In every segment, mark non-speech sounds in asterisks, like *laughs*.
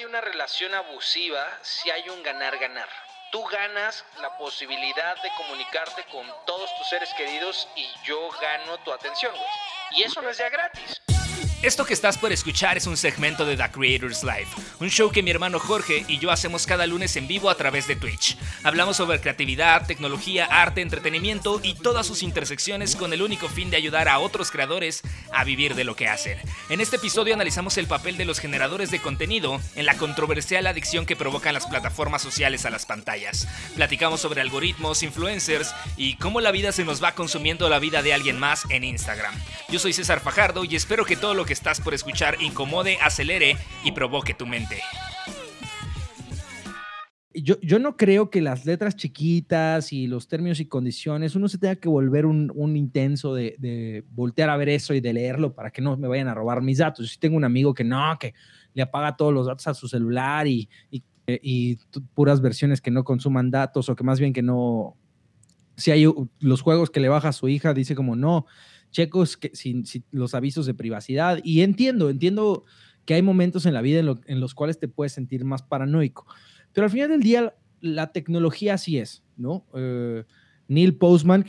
hay una relación abusiva si hay un ganar-ganar. Tú ganas la posibilidad de comunicarte con todos tus seres queridos y yo gano tu atención, güey. Y eso no es ya gratis. Esto que estás por escuchar es un segmento de The Creators Live, un show que mi hermano Jorge y yo hacemos cada lunes en vivo a través de Twitch. Hablamos sobre creatividad, tecnología, arte, entretenimiento y todas sus intersecciones con el único fin de ayudar a otros creadores a vivir de lo que hacen. En este episodio analizamos el papel de los generadores de contenido en la controversial adicción que provocan las plataformas sociales a las pantallas. Platicamos sobre algoritmos, influencers y cómo la vida se nos va consumiendo la vida de alguien más en Instagram. Yo soy César Fajardo y espero que todo lo que estás por escuchar incomode, acelere y provoque tu mente. Yo, yo, no creo que las letras chiquitas y los términos y condiciones, uno se tenga que volver un, un intenso de, de, voltear a ver eso y de leerlo para que no me vayan a robar mis datos. Yo sí tengo un amigo que no, que le apaga todos los datos a su celular y, y, y puras versiones que no consuman datos o que más bien que no, si hay los juegos que le baja a su hija, dice como no, checos que, sin, los avisos de privacidad. Y entiendo, entiendo que hay momentos en la vida en, los cuales te puedes sentir más paranoico. Pero al final del día, la tecnología así es, ¿no? Eh, Neil Postman,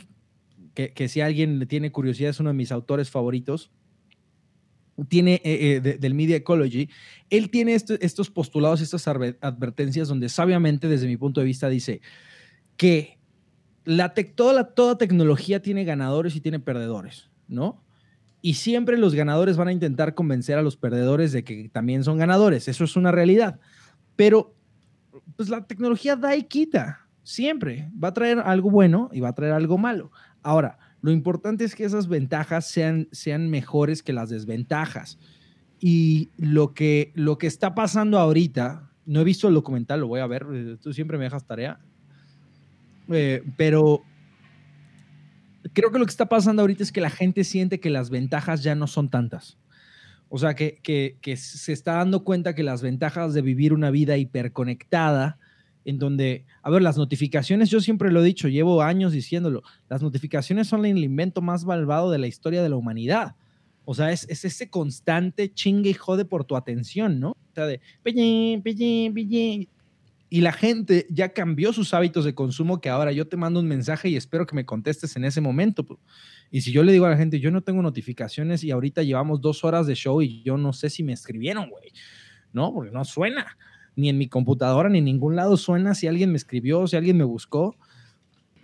que, que, si alguien le tiene curiosidad, es uno de mis autores favoritos, tiene eh, eh, del Media Ecology, él tiene estos postulados, estas advertencias donde sabiamente, desde mi punto de vista, dice que la toda, toda tecnología tiene ganadores y tiene perdedores. ¿No? Y siempre los ganadores van a intentar convencer a los perdedores de que también son ganadores. Eso es una realidad. Pero, pues la tecnología da y quita. Siempre. Va a traer algo bueno y va a traer algo malo. Ahora, lo importante es que esas ventajas sean, sean mejores que las desventajas. Y lo que, lo que está pasando ahorita, no he visto el documental, lo voy a ver, eh, tú siempre me dejas tarea, eh, pero creo que lo que está pasando ahorita es que la gente siente que las ventajas ya no son tantas. O sea, que, que, se está dando cuenta que las ventajas de vivir una vida hiperconectada, en donde, a ver, las notificaciones, yo siempre lo he dicho, llevo años diciéndolo, las notificaciones son el invento más malvado de la historia de la humanidad. O sea, es, es ese constante chingue y jode por tu atención, ¿no? O sea, de, y la gente ya cambió sus hábitos de consumo que ahora yo te mando un mensaje y espero que me contestes en ese momento. Y si yo le digo a la gente, yo no tengo notificaciones y ahorita llevamos dos horas de show y yo no sé si me escribieron, güey. No, porque no suena. Ni en mi computadora, ni en ningún lado suena si alguien me escribió, si alguien me buscó.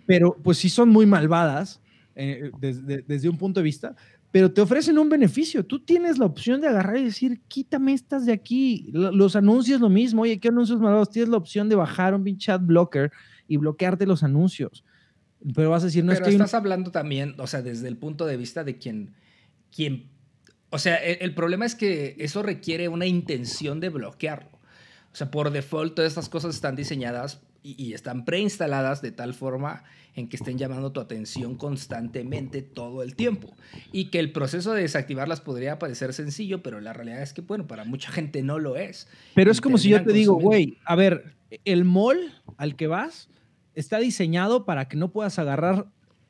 Pero pues sí son muy malvadas eh, desde, desde un punto de vista, pero te ofrecen un beneficio. Tú tienes la opción de agarrar y decir, quítame estas de aquí. Los anuncios lo mismo. Oye, ¿qué anuncios malvados? Tienes la opción de bajar un pinche ad blocker y bloquearte los anuncios. Pero vas a decir, no Pero estás hablando también, o sea, desde el punto de vista de quien, quien o sea, el, problema es que eso requiere una intención de bloquearlo. O sea, por default todas estas cosas están diseñadas y, y están preinstaladas de tal forma en que estén llamando tu atención constantemente todo el tiempo. Y que el proceso de desactivarlas podría parecer sencillo, pero la realidad es que, bueno, para mucha gente no lo es. Pero es como si yo te digo, güey, a ver, el mall al que vas está diseñado para que no puedas agarrar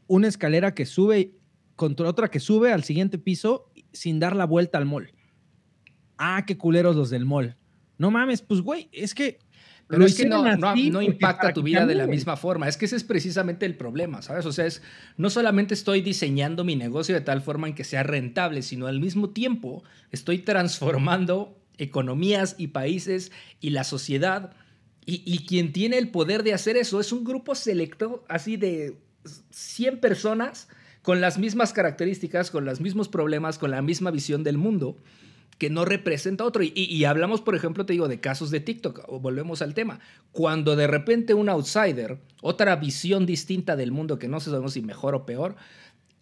una escalera que sube contra otra que sube al siguiente piso sin dar la vuelta al mall. Ah, qué culeros los del mall. No mames, pues güey, es que pero es que no, no, impacta tu vida de la misma forma. Es que ese es precisamente el problema, ¿sabes? O sea, es, no solamente estoy diseñando mi negocio de tal forma en que sea rentable, sino al mismo tiempo estoy transformando economías y países y la sociedad. Y, y quien tiene el poder de hacer eso es un grupo selecto, así de 100 personas con las mismas características, con los mismos problemas, con la misma visión del mundo que no representa otro. Y, hablamos, por ejemplo, te digo, de casos de TikTok, o volvemos al tema. Cuando de repente un outsider, otra visión distinta del mundo que no sabemos si mejor o peor,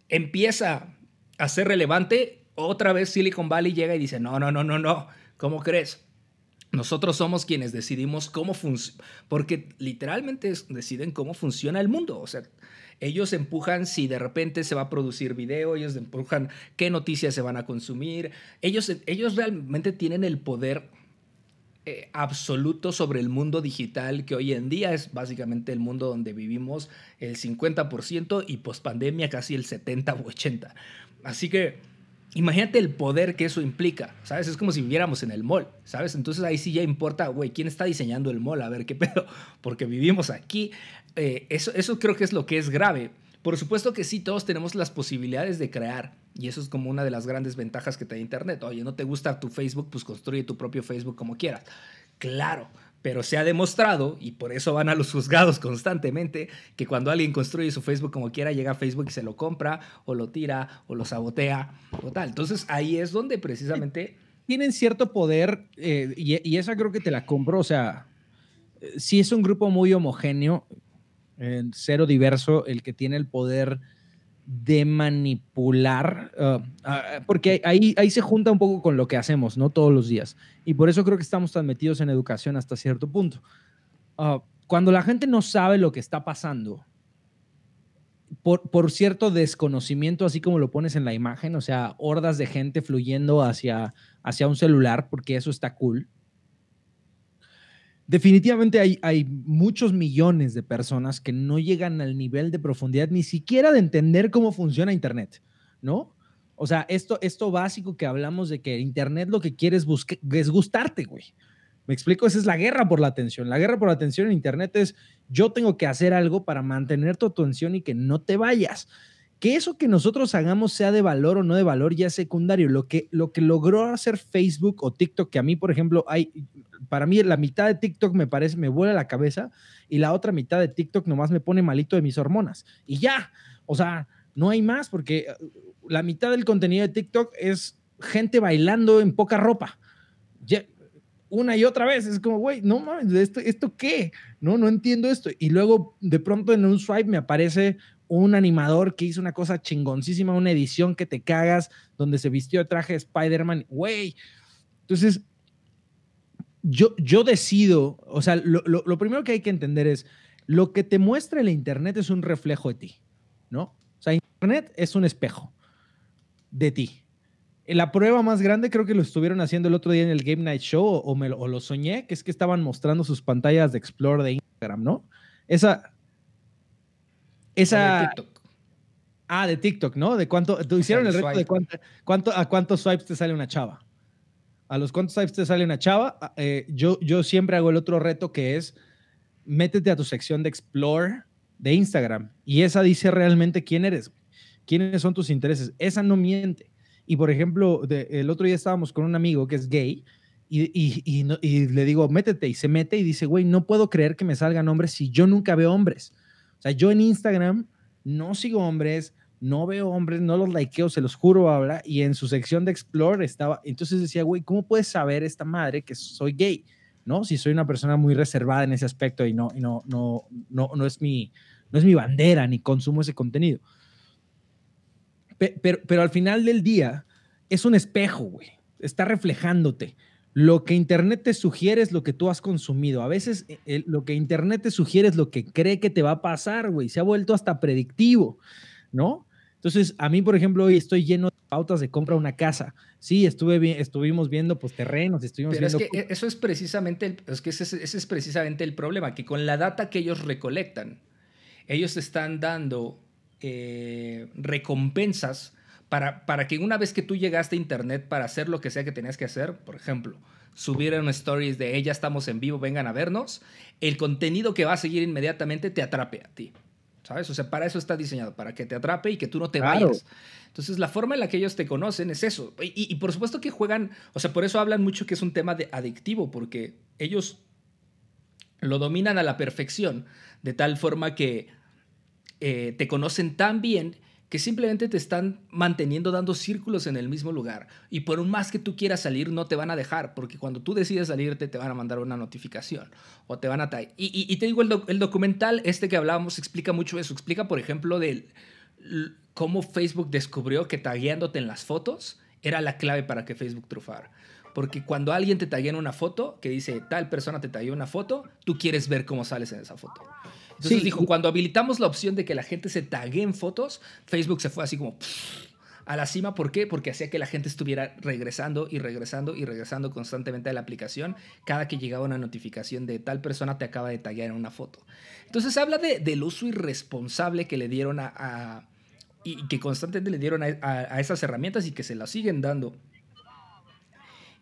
empieza a ser relevante, otra vez Silicon Valley llega y dice, no, no, no, no, no, ¿cómo crees? Nosotros somos quienes decidimos cómo funciona, porque literalmente deciden cómo funciona el mundo. O sea, ellos empujan si de repente se va a producir video, ellos empujan qué noticias se van a consumir. Ellos, ellos realmente tienen el poder eh, absoluto sobre el mundo digital que hoy en día es básicamente el mundo donde vivimos el 50% y post pandemia casi el 70 o 80. Así que imagínate el poder que eso implica, ¿sabes? Es como si viviéramos en el mall, ¿sabes? Entonces ahí sí ya importa, güey, ¿quién está diseñando el mall? A ver qué *laughs* pedo, porque vivimos aquí. Eh, eso, eso creo que es lo que es grave. Por supuesto que sí, todos tenemos las posibilidades de crear. Y eso es como una de las grandes ventajas que te da Internet. Oye, ¿no te gusta tu Facebook? Pues construye tu propio Facebook como quieras. Claro, pero se ha demostrado, y por eso van a los juzgados constantemente, que cuando alguien construye su Facebook como quiera, llega a Facebook y se lo compra, o lo tira, o lo sabotea, o tal. Entonces ahí es donde precisamente... Tienen cierto poder, eh, y, esa creo que te la compro, o sea, si es un grupo muy homogéneo, cero diverso, el que tiene el poder de manipular, uh, uh, porque ahí, ahí se junta un poco con lo que hacemos, ¿no? Todos los días. Y por eso creo que estamos tan en educación hasta cierto punto. Uh, cuando la gente no sabe lo que está pasando, por, por, cierto desconocimiento, así como lo pones en la imagen, o sea, hordas de gente fluyendo hacia, hacia un celular, porque eso está cool, definitivamente hay, hay muchos millones de personas que no llegan al nivel de profundidad ni siquiera de entender cómo funciona Internet, ¿no? O sea, esto, esto básico que hablamos de que Internet lo que quiere es, es gustarte, güey. Me explico, esa es la guerra por la atención. La guerra por la atención en Internet es yo tengo que hacer algo para mantener tu atención y que no te vayas que eso que nosotros hagamos sea de valor o no de valor ya es secundario. Lo que, lo que logró hacer Facebook o TikTok, que a mí, por ejemplo, hay, para mí la mitad de TikTok me parece, me vuela la cabeza y la otra mitad de TikTok nomás me pone malito de mis hormonas. Y ya, o sea, no hay más porque uh, la mitad del contenido de TikTok es gente bailando en poca ropa. una y otra vez, es como, güey, no mames, ¿esto, ¿esto qué? No, no entiendo esto. Y luego de pronto en un swipe me aparece un animador que hizo una cosa chingoncísima, una edición que te cagas, donde se vistió de traje de Spider-Man, güey. Entonces, yo, yo decido, o sea, lo, lo, primero que hay que entender es, lo que te muestra el Internet es un reflejo de ti, ¿no? O sea, Internet es un espejo de ti. La prueba más grande creo que lo estuvieron haciendo el otro día en el Game Night Show o, me, o lo soñé, que es que estaban mostrando sus pantallas de Explore de Instagram, ¿no? Esa, esa. De TikTok. Ah, de TikTok, ¿no? De cuánto. Tú hicieron el, reto de cuánto, a cuántos swipes te sale una chava. A los cuántos swipes te sale una chava. Ah, eh, yo, yo siempre hago el otro reto que es métete a tu sección de Explore de Instagram y esa dice realmente quién eres, quiénes son tus intereses. Esa no miente. Y por ejemplo, el otro día estábamos con un amigo que es gay y, y, y, y, le digo, métete y se mete y dice, güey, no puedo creer que me salgan hombres si yo nunca veo hombres. O sea, yo en Instagram no sigo hombres, no veo hombres, no los likeo, se los juro, habla. Y en su sección de Explore estaba, entonces decía, güey, ¿cómo puedes saber esta madre que soy gay? ¿No? Si soy una persona muy reservada en ese aspecto y no, y no, no, no, no, es mi, no es mi bandera ni consumo ese contenido. Pero, pero al final del día es un espejo, güey. Está reflejándote lo que Internet te sugiere es lo que tú has consumido. A veces eh, lo que Internet te sugiere es lo que cree que te va a pasar, güey. Se ha vuelto hasta predictivo, ¿no? Entonces, a mí, por ejemplo, hoy estoy lleno de pautas de compra una casa. Sí, estuve estuvimos viendo pues terrenos, estuvimos Pero es que e, eso es precisamente, el, es que ese, es precisamente el problema, que con la data que ellos recolectan, ellos están dando eh, recompensas para, para que una vez que tú llegaste a internet para hacer lo que sea que tenías que hacer, por ejemplo, subir en stories de ella estamos en vivo, vengan a vernos, el contenido que va a seguir inmediatamente te atrape a ti. ¿Sabes? O sea, para eso está diseñado, para que te atrape y que tú no te vayas. Entonces, la forma en la que ellos te conocen es eso. Y, por supuesto que juegan, o sea, por eso hablan mucho que es un tema de adictivo, porque ellos lo dominan a la perfección, de tal forma que eh, te conocen tan bien que simplemente te están manteniendo dando círculos en el mismo lugar. Y por más que tú quieras salir, no te van a dejar, porque cuando tú decides salirte, te van a mandar una notificación o te van a... Y, y, te digo, el, el, documental este que hablábamos explica mucho eso. Explica, por ejemplo, de cómo Facebook descubrió que tagueándote en las fotos era la clave para que Facebook trufara. Porque cuando alguien te taguea en una foto, que dice tal persona te tagueó una foto, tú quieres ver cómo sales en esa foto. Entonces dijo, cuando habilitamos la opción de que la gente se tague en fotos, Facebook se fue así como a la cima. ¿Por qué? Porque hacía que la gente estuviera regresando y regresando y regresando constantemente a la aplicación cada que llegaba una notificación de tal persona te acaba de taguear en una foto. Entonces habla de, del uso irresponsable que le dieron a, y, que constantemente le dieron a, esas herramientas y que se las siguen dando.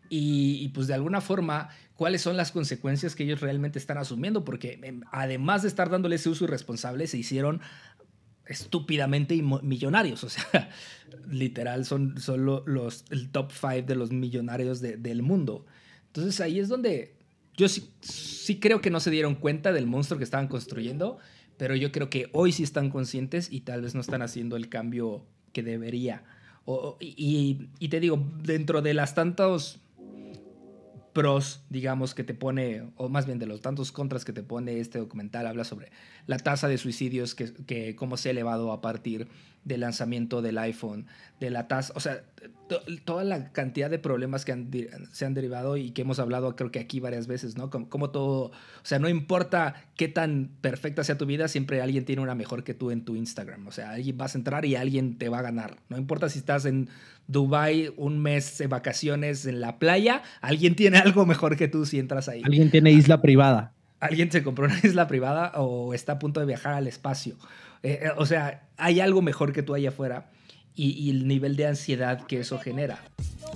Y, pues de alguna forma, cuáles son las consecuencias que ellos realmente están asumiendo, porque em, además de estar dándole ese uso irresponsable, se hicieron estúpidamente millonarios, o sea, *laughs* literal son, solo los, el top five de los millonarios del mundo. Entonces ahí es donde yo sí, sí creo que no se dieron cuenta del monstruo que estaban construyendo, pero yo creo que hoy sí están conscientes y tal vez no están haciendo el cambio que debería. y, y, te digo, dentro de las tantos pros, digamos, que te pone, o más bien de los tantos contras que te pone este documental, habla sobre la tasa de suicidios que, que cómo se ha elevado a partir del lanzamiento del iPhone, de la tasa, o sea, toda la cantidad de problemas que se han derivado y que hemos hablado creo que aquí varias veces, ¿no? Como, todo, o sea, no importa qué tan perfecta sea tu vida, siempre alguien tiene una mejor que tú en tu Instagram, o sea, alguien vas a entrar y alguien te va a ganar, no importa si estás en Dubai un mes de vacaciones en la playa, alguien tiene algo mejor que tú si entras ahí. Alguien tiene isla privada. Alguien se compró una *laughs* isla privada o está a punto de viajar al espacio. Eh, eh, o sea, hay algo mejor que tú allá afuera y, el nivel de ansiedad que eso genera.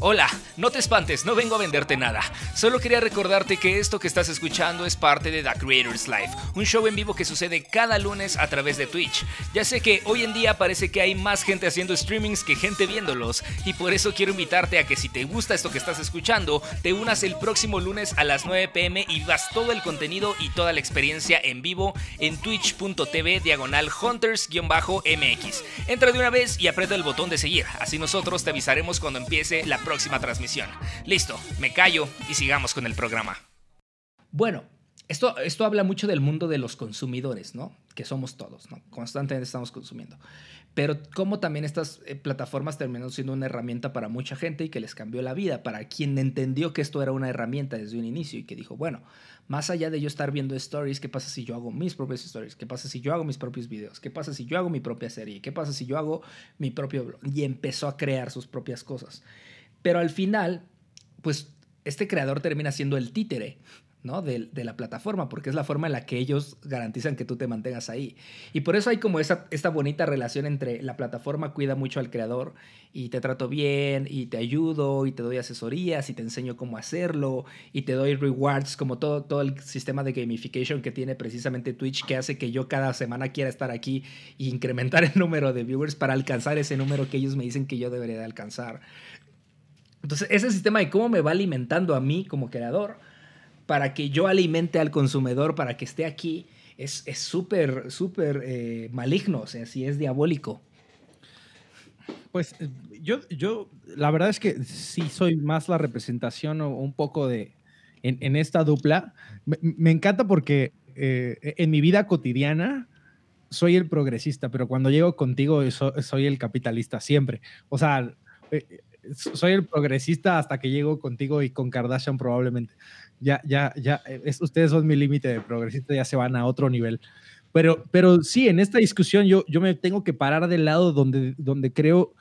Hola, no te espantes, no vengo a venderte nada. Solo quería recordarte que esto que estás escuchando es parte de The Creators Life, un show en vivo que sucede cada lunes a través de Twitch. Ya sé que hoy en día parece que hay más gente haciendo streamings que gente viéndolos, y por eso quiero invitarte a que si te gusta esto que estás escuchando, te unas el próximo lunes a las 9 pm y vas todo el contenido y toda la experiencia en vivo en twitch.tv diagonal hunters-mx. Entra de una vez y aprieta el botón de seguir, así nosotros te avisaremos cuando empiece la próxima transmisión. Listo, me callo y sigamos con el programa. Bueno, esto, esto habla mucho del mundo de los consumidores, ¿no? Que somos todos. Constantemente estamos consumiendo. Pero cómo también estas eh, plataformas terminaron siendo una herramienta para mucha gente y que les cambió la vida, para quien entendió que esto era una herramienta desde un inicio y que dijo, bueno, más allá de yo estar viendo stories, ¿qué pasa si yo hago mis propias stories? ¿Qué pasa si yo hago mis propios videos? ¿Qué pasa si yo hago mi propia serie? ¿Qué pasa si yo hago mi propio? Y empezó a crear sus propias cosas. Pero al final, pues este creador termina siendo el títere ¿no? De, la plataforma, porque es la forma en la que ellos garantizan que tú te mantengas ahí. Y por eso hay como esa, esta bonita relación entre la plataforma cuida mucho al creador y te trato bien y te ayudo y te doy asesorías y te enseño cómo hacerlo y te doy rewards, como todo, todo el sistema de gamification que tiene precisamente Twitch que hace que yo cada semana quiera estar aquí e incrementar el número de viewers para alcanzar ese número que ellos me dicen que yo debería de alcanzar. Entonces, ese sistema de cómo me va alimentando a mí como creador para que yo alimente al consumidor, para que esté aquí, es súper, súper eh, maligno, o sea, si es diabólico. Pues eh, yo, yo, la verdad es que sí soy más la representación o un poco de, en, esta dupla. Me, encanta porque eh, en mi vida cotidiana soy el progresista, pero cuando llego contigo soy el capitalista siempre. O sea, soy el progresista hasta que llego contigo y con Kardashian probablemente ya, ya, ya, eh, ustedes son mi límite de progresista, ya se van a otro nivel. Pero, pero sí, en esta discusión yo, yo me tengo que parar del lado donde, donde creo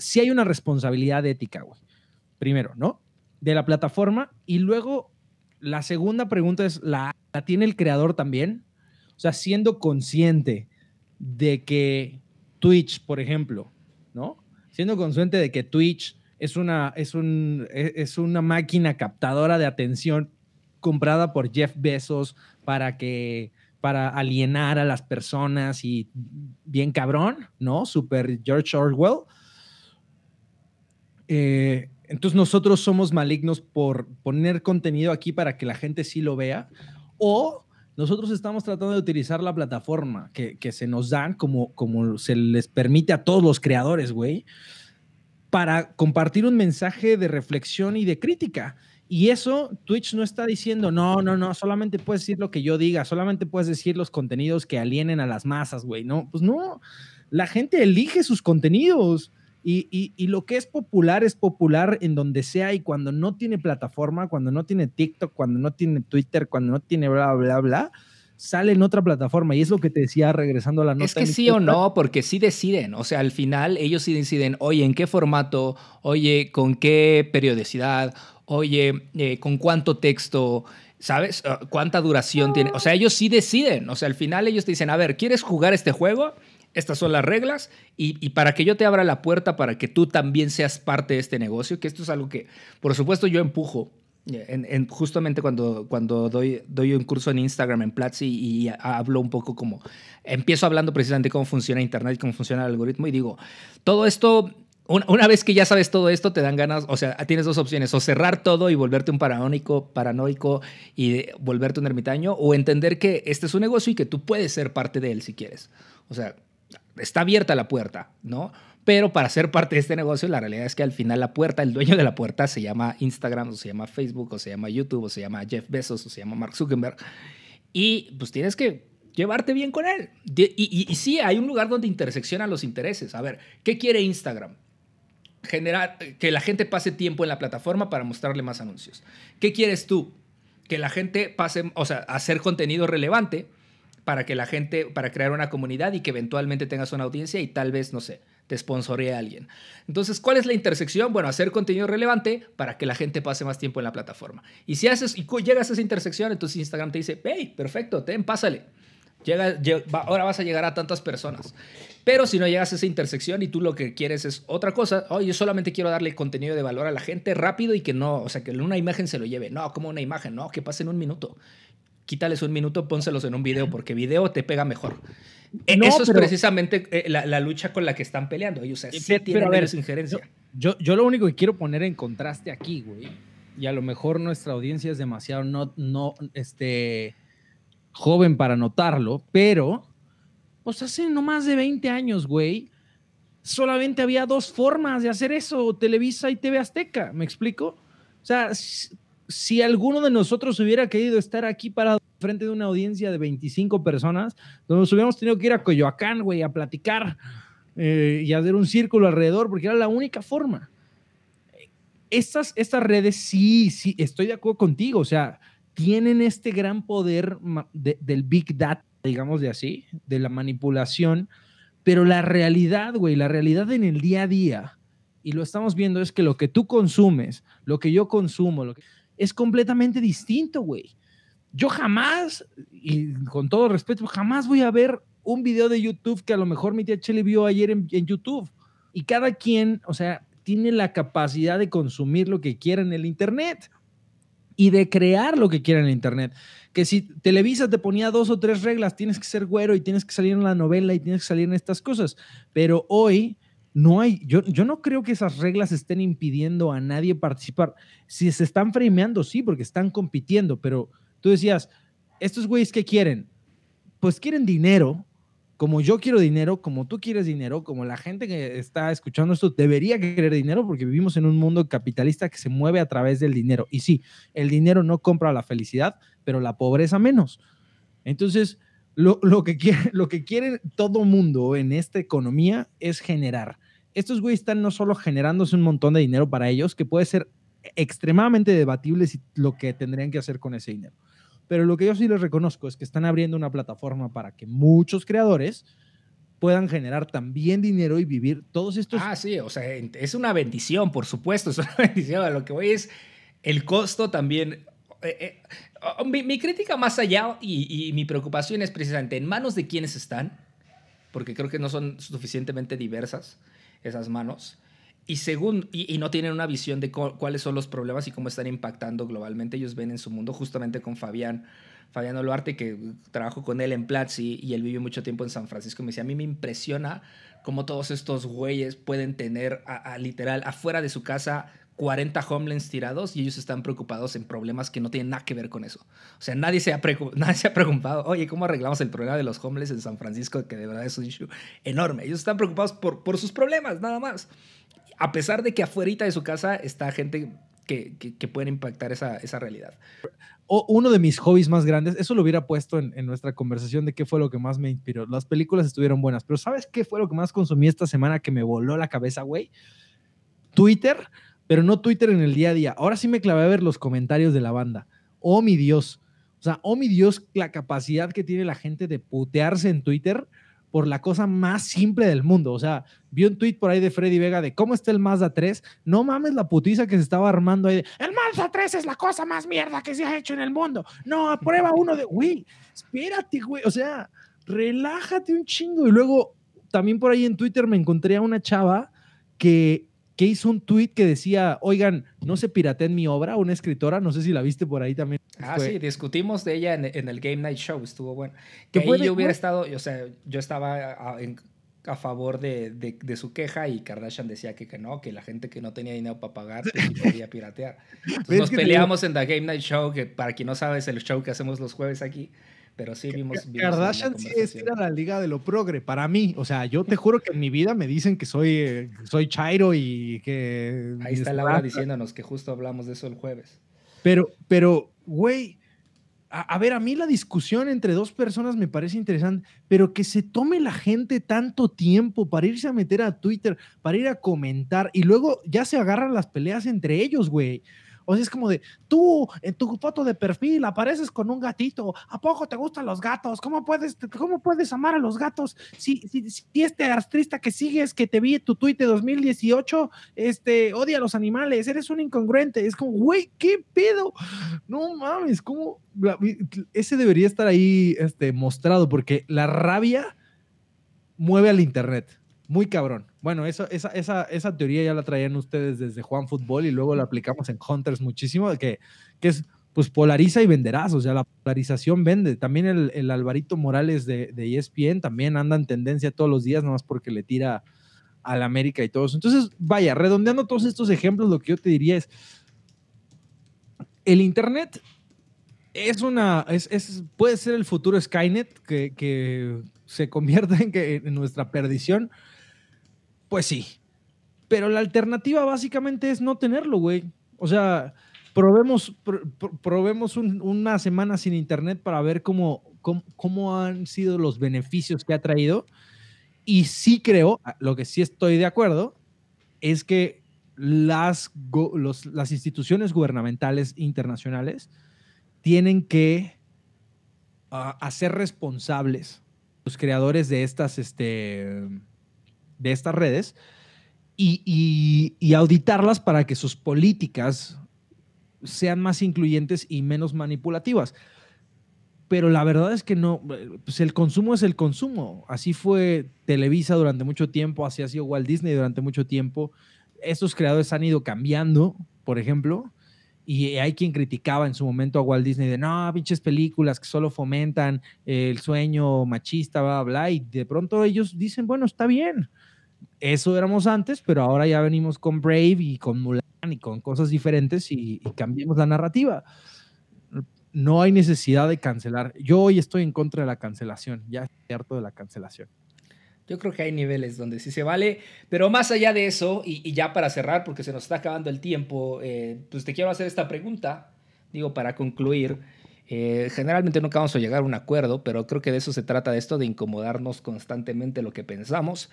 sí hay una responsabilidad ética, güey. Primero, ¿no? De la plataforma. Y luego, la segunda pregunta es, ¿la, ¿la tiene el creador también? O sea, siendo consciente de que Twitch, por ejemplo, ¿no? Siendo consciente de que Twitch es una, es, un, e, es una máquina captadora de atención comprada por Jeff Bezos para que para alienar a las personas y bien cabrón, ¿no? Super George Orwell. Eh, entonces nosotros somos malignos por poner contenido aquí para que la gente sí lo vea o nosotros estamos tratando de utilizar la plataforma que, que se nos dan como, como se les permite a todos los creadores, güey, para compartir un mensaje de reflexión y de crítica. Y eso Twitch no está diciendo, no, no, no, solamente puedes decir lo que yo diga, solamente puedes decir los contenidos que alienen a las masas, güey. No, pues no, la gente elige sus contenidos. Y, y, lo que es popular es popular en donde sea y cuando no tiene plataforma, cuando no tiene TikTok, cuando no tiene Twitter, cuando no tiene bla, bla, bla, sale en otra plataforma. Y es lo que te decía regresando a la nota. Es que sí o no, porque sí deciden. O sea, al final ellos sí deciden, oye, ¿en qué formato? Oye, ¿con qué periodicidad? Oye, eh, con cuánto texto, ¿sabes? Ah, ¿Cuánta duración tiene? O sea, ellos sí deciden. O sea, al final ellos te dicen, a ver, ¿quieres jugar este juego? estas son las reglas y, para que yo te abra la puerta para que tú también seas parte de este negocio, que esto es algo que, por supuesto, yo empujo. En, justamente cuando, cuando doy, doy un curso en Instagram en Platzi y, hablo un poco como, empiezo hablando precisamente cómo funciona Internet y cómo funciona el algoritmo y digo, todo esto una, vez que ya sabes todo esto, te dan ganas, o sea, tienes dos opciones, o cerrar todo y volverte un paranoico, paranoico y volverte un ermitaño, o entender que este es un negocio y que tú puedes ser parte de él si quieres. O sea, está abierta la puerta, ¿no? Pero para ser parte de este negocio, la realidad es que al final la puerta, el dueño de la puerta se llama Instagram, o se llama Facebook, o se llama YouTube, o se llama Jeff Bezos, o se llama Mark Zuckerberg. Y pues tienes que llevarte bien con él. Y, y, sí, hay un lugar donde interseccionan los intereses. A ver, ¿qué quiere Instagram? Generar, que la gente pase tiempo en la plataforma para mostrarle más anuncios. ¿Qué quieres tú? Que la gente pase, o sea, hacer contenido relevante para que la gente, para crear una comunidad y que eventualmente tengas una audiencia y tal vez, no sé, te sponsoree a alguien. Entonces, ¿cuál es la intersección? Bueno, hacer contenido relevante para que la gente pase más tiempo en la plataforma. Y si haces y llegas a esa intersección, entonces Instagram te dice, hey, perfecto, ten, pásale. Llega, ahora vas a llegar a tantas personas. Pero si no llegas a esa intersección y tú lo que quieres es otra cosa, oh, yo solamente quiero darle contenido de valor a la gente rápido y que no, o sea, que una imagen se lo lleve. No, como una imagen, no, que pase en un minuto quítales un minuto, pónselos en un video, porque video te pega mejor. E, eso es precisamente eh, la, lucha con la que están peleando. Ellos, o sea, sí tienen menos injerencia. Yo, yo lo único que quiero poner en contraste aquí, güey, y a lo mejor nuestra audiencia es demasiado no, no, este, joven para notarlo, pero, pues hace no más de 20 años, güey, solamente había dos formas de hacer eso, Televisa y TV Azteca, ¿me explico? O sea, si alguno de nosotros hubiera querido estar aquí parado frente de una audiencia de 25 personas, nos hubiéramos tenido que ir a Coyoacán, güey, a platicar eh, y hacer un círculo alrededor, porque era la única forma. Estas, estas redes, sí, sí, estoy de acuerdo contigo, o sea, tienen este gran poder del Big Data, digamos de así, de la manipulación, pero la realidad, güey, la realidad en el día a día, y lo estamos viendo, es que lo que tú consumes, lo que yo consumo, es completamente distinto, güey. Yo jamás, y con todo respeto, jamás voy a ver un video de YouTube que a lo mejor mi tía Chele vio ayer en, YouTube. Y cada quien, o sea, tiene la capacidad de consumir lo que quiera en el Internet y de crear lo que quiera en Internet. Que si Televisa te ponía dos o tres reglas, tienes que ser güero y tienes que salir en la novela y tienes que salir en estas cosas. Pero hoy no hay, yo, yo no creo que esas reglas estén impidiendo a nadie participar. Si se están frameando, sí, porque están compitiendo, pero tú decías, estos güeyes que quieren, pues quieren dinero, como yo quiero dinero, como tú quieres dinero, como la gente que está escuchando esto debería querer dinero porque vivimos en un mundo capitalista que se mueve a través del dinero. Y sí, el dinero no compra la felicidad, pero la pobreza menos. Entonces, lo, que quiere, *laughs* lo que quiere todo mundo en esta economía es generar. Estos güeyes están no solo generándose un montón de dinero para ellos, que puede ser extremadamente debatible si, lo que tendrían que hacer con ese dinero. Pero lo que yo sí les reconozco es que están abriendo una plataforma para que muchos creadores puedan generar también dinero y vivir todos estos... Ah, sí, o sea, es una bendición, por supuesto, es una *laughs* bendición. Lo que voy es el costo también. Eh, eh, Oh, mi, crítica más allá y, mi preocupación es precisamente en manos de quienes están, porque creo que no son suficientemente diversas esas manos, y, según, y, no tienen una visión de cuáles son los problemas y cómo están impactando globalmente. Ellos ven en su mundo justamente con Fabián, Fabián Oluarte, que trabajo con él en Platzi y él vivió mucho tiempo en San Francisco. Me decía, a mí me impresiona cómo todos estos güeyes pueden tener a literal afuera de su casa 40 homeless tirados y ellos están preocupados en problemas que no tienen nada que ver con eso. O sea, nadie se ha, *laughs* nadie se ha preocupado, oye, ¿cómo arreglamos el problema de los homeless en San Francisco? Que de verdad es un issue enorme. Ellos están preocupados por, por sus problemas, nada más. A pesar de que afuera de su casa está gente que, que, puede impactar esa, esa realidad. Uno de mis hobbies más grandes, eso lo hubiera puesto en, en, nuestra conversación de qué fue lo que más me inspiró. Las películas estuvieron buenas, pero ¿sabes qué fue lo que más consumí esta semana que me voló la cabeza, güey? Twitter pero no Twitter en el día a día. Ahora sí me clavé a ver los comentarios de la banda. Oh, mi Dios. O sea, oh, mi Dios, la capacidad que tiene la gente de putearse en Twitter por la cosa más simple del mundo. O sea, vi un tweet por ahí de Freddy Vega de cómo está el Mazda 3. No mames la putiza que se estaba armando ahí. De, el Mazda 3 es la cosa más mierda que se ha hecho en el mundo. No, prueba uno de, güey, espérate, güey. O sea, relájate un chingo. Y luego también por ahí en Twitter me encontré a una chava que, que hizo un tweet que decía, oigan, no se pirateen mi obra, una escritora, no sé si la viste por ahí también. Ah, sí, discutimos de ella en, el Game Night Show, estuvo bueno. Que ahí yo hubiera estado, o sea, yo estaba a, favor de, de, su queja y Kardashian decía que, que, no, que la gente que no tenía dinero para pagar pues, podía piratear. *laughs* Entonces nos peleamos en The Game Night Show, que para quien no sabe es el show que hacemos los jueves aquí pero sí vimos. Kardashian sí es ir a la liga de lo progre, para mí. O sea, yo te juro que en mi vida me dicen que soy, eh, soy Chairo y que. Ahí está Laura diciéndonos que justo hablamos de eso el jueves. Pero, pero, güey, a, ver, a mí la discusión entre dos personas me parece interesante, pero que se tome la gente tanto tiempo para irse a meter a Twitter, para ir a comentar y luego ya se agarran las peleas entre ellos, güey. O sea, es como de, tú en tu foto de perfil apareces con un gatito. ¿A poco te gustan los gatos? ¿Cómo puedes, cómo puedes amar a los gatos? Si, si, si este artista que sigues, que te vi en tu tweet de 2018, este, odia a los animales, eres un incongruente. Es como, güey, ¿qué pedo? No mames, ¿cómo? Ese debería estar ahí este, mostrado porque la rabia mueve al Internet. Muy cabrón. Bueno, eso, esa, esa, esa, teoría ya la traían ustedes desde Juan Fútbol y luego la aplicamos en Hunters muchísimo, que, que es, pues polariza y venderás, o sea, la polarización vende. También el, el Alvarito Morales de, de, ESPN también anda en tendencia todos los días, nomás porque le tira a la América y todo eso. Entonces, vaya, redondeando todos estos ejemplos, lo que yo te diría es, el Internet es una, es, es puede ser el futuro Skynet que, que se convierta en, que, en nuestra perdición pues sí. Pero la alternativa básicamente es no tenerlo, güey. O sea, probemos, probemos una semana sin internet para ver cómo, cómo, han sido los beneficios que ha traído. Y sí creo, lo que sí estoy de acuerdo, es que las, las instituciones gubernamentales internacionales tienen que ah, hacer responsables los creadores de estas, este, de estas redes y, auditarlas para que sus políticas sean más incluyentes y menos manipulativas. Pero la verdad es que no, pues el consumo es el consumo. Así fue Televisa durante mucho tiempo, así ha sido Walt Disney durante mucho tiempo. Estos creadores han ido cambiando, por ejemplo, y hay quien criticaba en su momento a Walt Disney de no, pinches películas que solo fomentan el sueño machista, bla, bla, y de pronto ellos dicen, bueno, está bien, eso éramos antes, pero ahora ya venimos con Brave y con Mulan y con cosas diferentes y, y la narrativa. No hay necesidad de cancelar. Yo hoy estoy en contra de la cancelación, ya estoy harto de la cancelación. Yo creo que hay niveles donde sí se vale, pero más allá de eso, y, ya para cerrar, porque se nos está acabando el tiempo, eh, pues te quiero hacer esta pregunta, digo, para concluir. Eh, generalmente nunca vamos a llegar a un acuerdo, pero creo que de eso se trata de esto, de incomodarnos constantemente lo que pensamos.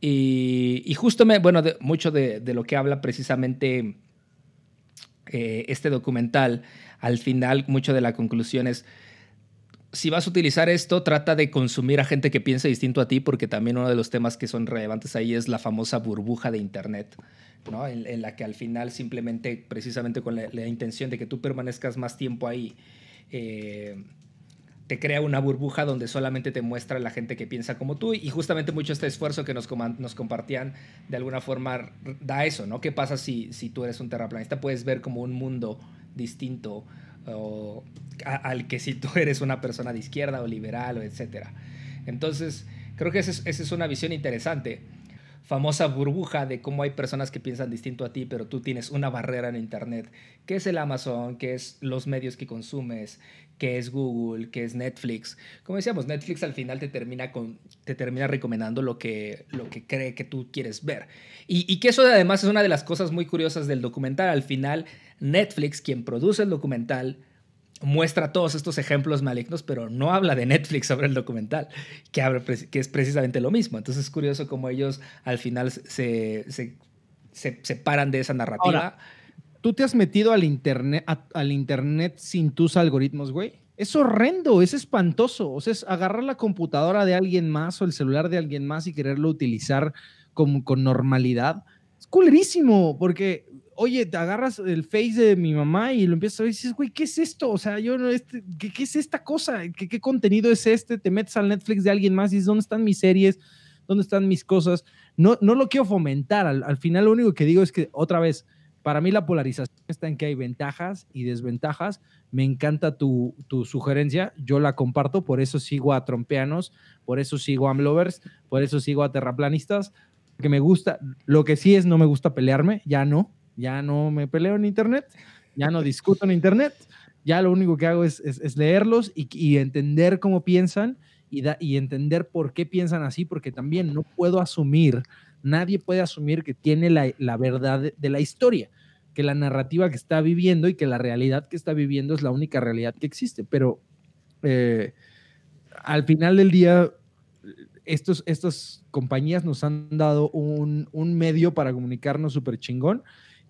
Y, justo, me, bueno, mucho de, lo que habla precisamente eh, este documental, al final, mucho de la conclusión es, si vas a utilizar esto, trata de consumir a gente que piense distinto a ti, porque también uno de los temas que son relevantes ahí es la famosa burbuja de Internet, ¿no? en, la que al final simplemente, precisamente con la, intención de que tú permanezcas más tiempo ahí, eh, te crea una burbuja donde solamente te muestra la gente que piensa como tú y justamente mucho este esfuerzo que nos, nos compartían de alguna forma da eso, ¿no? ¿Qué pasa si, si tú eres un terraplanista? Puedes ver como un mundo distinto al que si tú eres una persona de izquierda o liberal o etcétera. Entonces, creo que esa es una visión interesante famosa burbuja de cómo hay personas que piensan distinto a ti, pero tú tienes una barrera en Internet, que es el Amazon, que es los medios que consumes, que es Google, que es Netflix. Como decíamos, Netflix al final te termina, con, te termina recomendando lo que, lo que cree que tú quieres ver. Y, que eso además es una de las cosas muy curiosas del documental. Al final, Netflix, quien produce el documental, muestra todos estos ejemplos malignos, pero no habla de Netflix sobre el documental, que, que es precisamente lo mismo. Entonces es curioso cómo ellos al final se, se, se separan de esa narrativa. ¿Tú te has metido al internet, al internet sin tus algoritmos, güey? Es horrendo, es espantoso. O sea, es agarrar la computadora de alguien más o el celular de alguien más y quererlo utilizar con, con normalidad. Es culerísimo, porque oye, te agarras el face de mi mamá y lo empiezas a ver y dices, güey, ¿qué es esto? O sea, yo no, este, ¿qué, es esta cosa? ¿Qué, contenido es este? Te metes al Netflix de alguien más y dices, ¿dónde están mis series? ¿Dónde están mis cosas? No, no lo quiero fomentar. Al, al final lo único que digo es que, otra vez, para mí la polarización está en que hay ventajas y desventajas. Me encanta tu, tu, sugerencia, yo la comparto, por eso sigo a trompeanos, por eso sigo a amlovers, por eso sigo a terraplanistas, que me gusta. Lo que sí es, no me gusta pelearme, ya no, ya no me peleo en internet, ya no discuto en internet, ya lo único que hago es, es, leerlos y, y, entender cómo piensan y, da, y entender por qué piensan así, porque también no puedo asumir, nadie puede asumir que tiene la, la verdad de, la historia que la narrativa que está viviendo y que la realidad que está viviendo es la única realidad que existe. Pero eh, al final del día, estos, estas compañías nos han dado un, un medio para comunicarnos súper chingón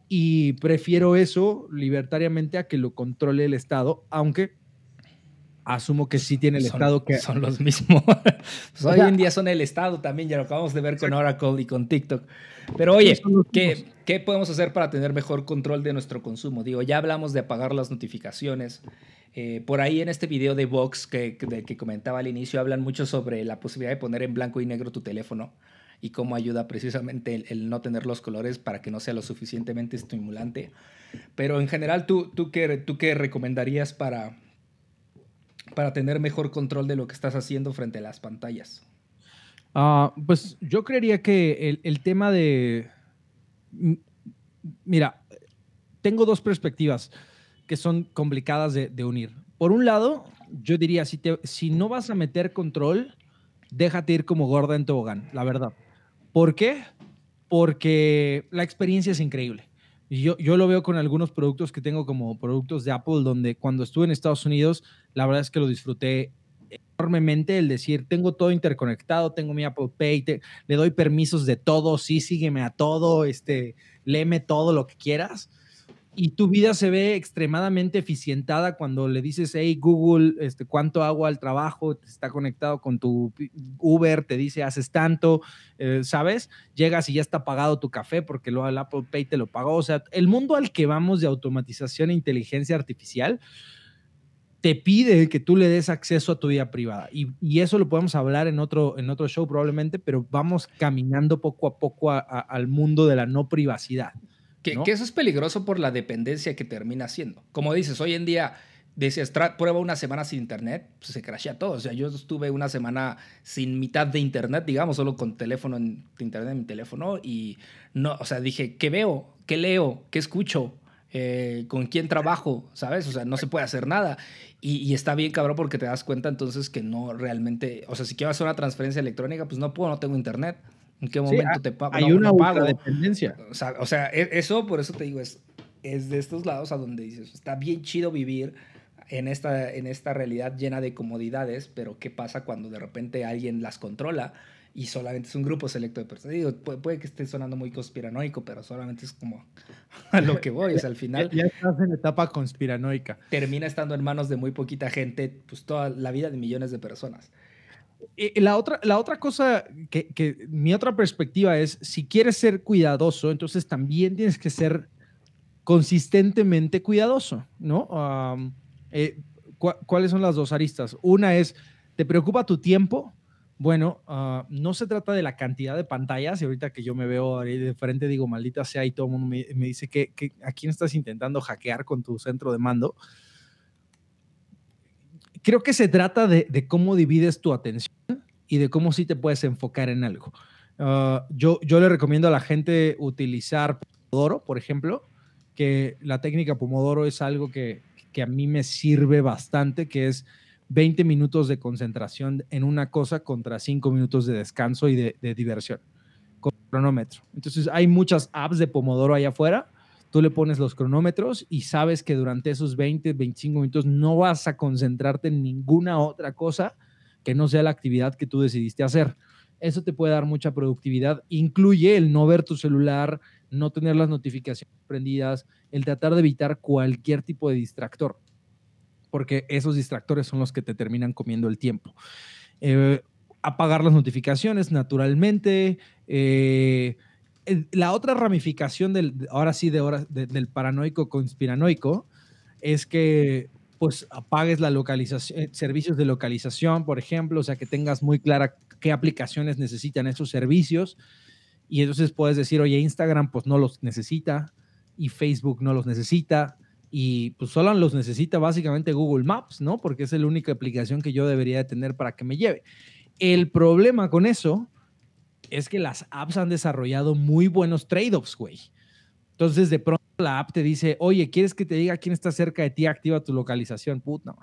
y prefiero eso libertariamente a que lo controle el Estado, aunque asumo que sí tiene el Estado que... Son los mismos. *laughs* pues hoy en día son el Estado también, ya lo acabamos de ver con Oracle y con TikTok. Pero oye, ¿qué, ¿qué, podemos hacer para tener mejor control de nuestro consumo? Digo, ya hablamos de apagar las notificaciones. Eh, por ahí en este video de Vox que, que comentaba al inicio, hablan mucho sobre la posibilidad de poner en blanco y negro tu teléfono y cómo ayuda precisamente el, el, no tener los colores para que no sea lo suficientemente estimulante. Pero en general, ¿tú, tú, qué, tú qué recomendarías para, para tener mejor control de lo que estás haciendo frente a las pantallas? Uh, pues yo creería que el, el, tema de... Mira, tengo dos perspectivas que son complicadas de, de unir. Por un lado, yo diría, si, te, si no vas a meter control, déjate ir como gorda en tobogán, la verdad. ¿Por qué? Porque la experiencia es increíble. Y yo, yo lo veo con algunos productos que tengo como productos de Apple, donde cuando estuve en Estados Unidos, la verdad es que lo disfruté enormemente el decir, tengo todo interconectado, tengo mi Apple Pay, le doy permisos de todo, sí, sígueme a todo, este, léeme todo lo que quieras y tu vida se ve extremadamente eficientada cuando le dices, hey Google, este, ¿cuánto hago al trabajo? Está conectado con tu Uber, te dice, haces tanto, eh, ¿sabes? Llegas y ya está pagado tu café porque lo, el Apple Pay te lo pagó. O sea, el mundo al que vamos de automatización e inteligencia artificial te pide que tú le des acceso a tu vida privada. Y, eso lo podemos hablar en otro, en otro show probablemente, pero vamos caminando poco a poco al mundo de la no privacidad. Que, ¿no? que, eso es peligroso por la dependencia que termina siendo. Como dices, hoy en día decías, prueba una semana sin internet, pues se crashea todo. O sea, yo estuve una semana sin mitad de internet, digamos, solo con teléfono en internet en mi teléfono y no, o sea, dije, ¿qué veo? ¿Qué leo? ¿Qué escucho? Eh, ¿Con quién trabajo? ¿Sabes? O sea, no se puede hacer nada. Y, y, está bien, cabrón, porque te das cuenta entonces que no realmente, o sea, si quiero hacer una transferencia electrónica, pues no puedo, no tengo internet. ¿En qué momento sí, te pago? Hay no, una no pago. dependencia. O sea, o sea, eso, por eso te digo, es, es de estos lados a donde dices, está bien chido vivir en esta, en esta realidad llena de comodidades, pero ¿qué pasa cuando de repente alguien las controla y solamente es un grupo selecto de personas? Digo, puede, puede que esté sonando muy conspiranoico, pero solamente es como *laughs* a lo que voy, o sea, al *laughs* final... Ya, ya estás en etapa conspiranoica. Termina estando en manos de muy poquita gente, pues toda la vida de millones de personas. La otra, la otra cosa que, mi otra perspectiva es, si quieres ser cuidadoso, entonces también tienes que ser consistentemente cuidadoso, ¿no? Eh, ¿cu ¿Cuáles son las dos aristas? Una es, ¿te preocupa tu tiempo? Bueno, uh, no se trata de la cantidad de pantallas, y ahorita que yo me veo ahí de frente digo, maldita sea, y todo el mundo me, me dice que, que a quién estás intentando hackear con tu centro de mando creo que se trata de, de, cómo divides tu atención y de cómo sí te puedes enfocar en algo. Uh, yo, yo le recomiendo a la gente utilizar Pomodoro, por ejemplo, que la técnica Pomodoro es algo que, que a mí me sirve bastante, que es 20 minutos de concentración en una cosa contra 5 minutos de descanso y de, de diversión con cronómetro. Entonces hay muchas apps de Pomodoro allá afuera tú le pones los cronómetros y sabes que durante esos 20, 25 minutos no vas a concentrarte en ninguna otra cosa que no sea la actividad que tú decidiste hacer. Eso te puede dar mucha productividad. Incluye el no ver tu celular, no tener las notificaciones prendidas, el tratar de evitar cualquier tipo de distractor, porque esos distractores son los que te terminan comiendo el tiempo. Eh, apagar las notificaciones naturalmente. Eh, la otra ramificación del, ahora sí, de, ahora, de, del paranoico conspiranoico, es que pues apagues la localización, eh, servicios de localización, por ejemplo, o sea, que tengas muy clara qué aplicaciones necesitan esos servicios. Y entonces puedes decir, oye, Instagram pues no los necesita y Facebook no los necesita y pues solo los necesita básicamente Google Maps, ¿no? Porque es la única aplicación que yo debería de tener para que me lleve. El problema con eso es que las apps han desarrollado muy buenos trade-offs, güey. Entonces, de pronto la app te dice, oye, ¿quieres que te diga quién está cerca de ti? Activa tu localización. Puta,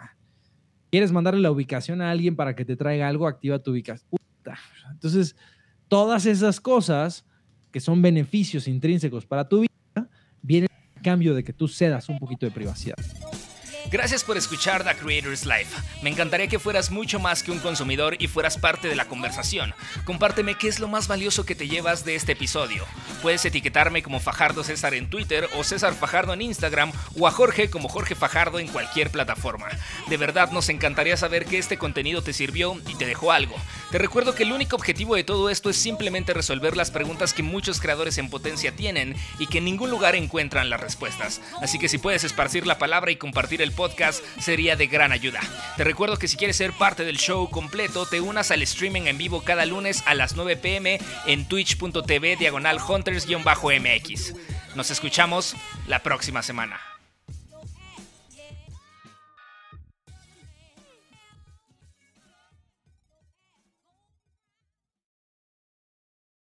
¿Quieres mandarle la ubicación a alguien para que te traiga algo? Activa tu ubicación. Puta. Entonces, todas esas cosas que son beneficios intrínsecos para tu vida, vienen a cambio de que tú cedas un poquito de privacidad. Gracias por escuchar The Creators Life. Me encantaría que fueras mucho más que un consumidor y fueras parte de la conversación. Compárteme qué es lo más valioso que te llevas de este episodio. Puedes etiquetarme como Fajardo César en Twitter o César Fajardo en Instagram o a Jorge como Jorge Fajardo en cualquier plataforma. De verdad nos encantaría saber que este contenido te sirvió y te dejó algo. Te recuerdo que el único objetivo de todo esto es simplemente resolver las preguntas que muchos creadores en potencia tienen y que en ningún lugar encuentran las respuestas. Así que si puedes esparcir la palabra y compartir el podcast sería de gran ayuda. Te recuerdo que si quieres ser parte del show completo, te unas al streaming en vivo cada lunes a las 9 pm en twitch.tv diagonal hunters-mx. Nos escuchamos la próxima semana.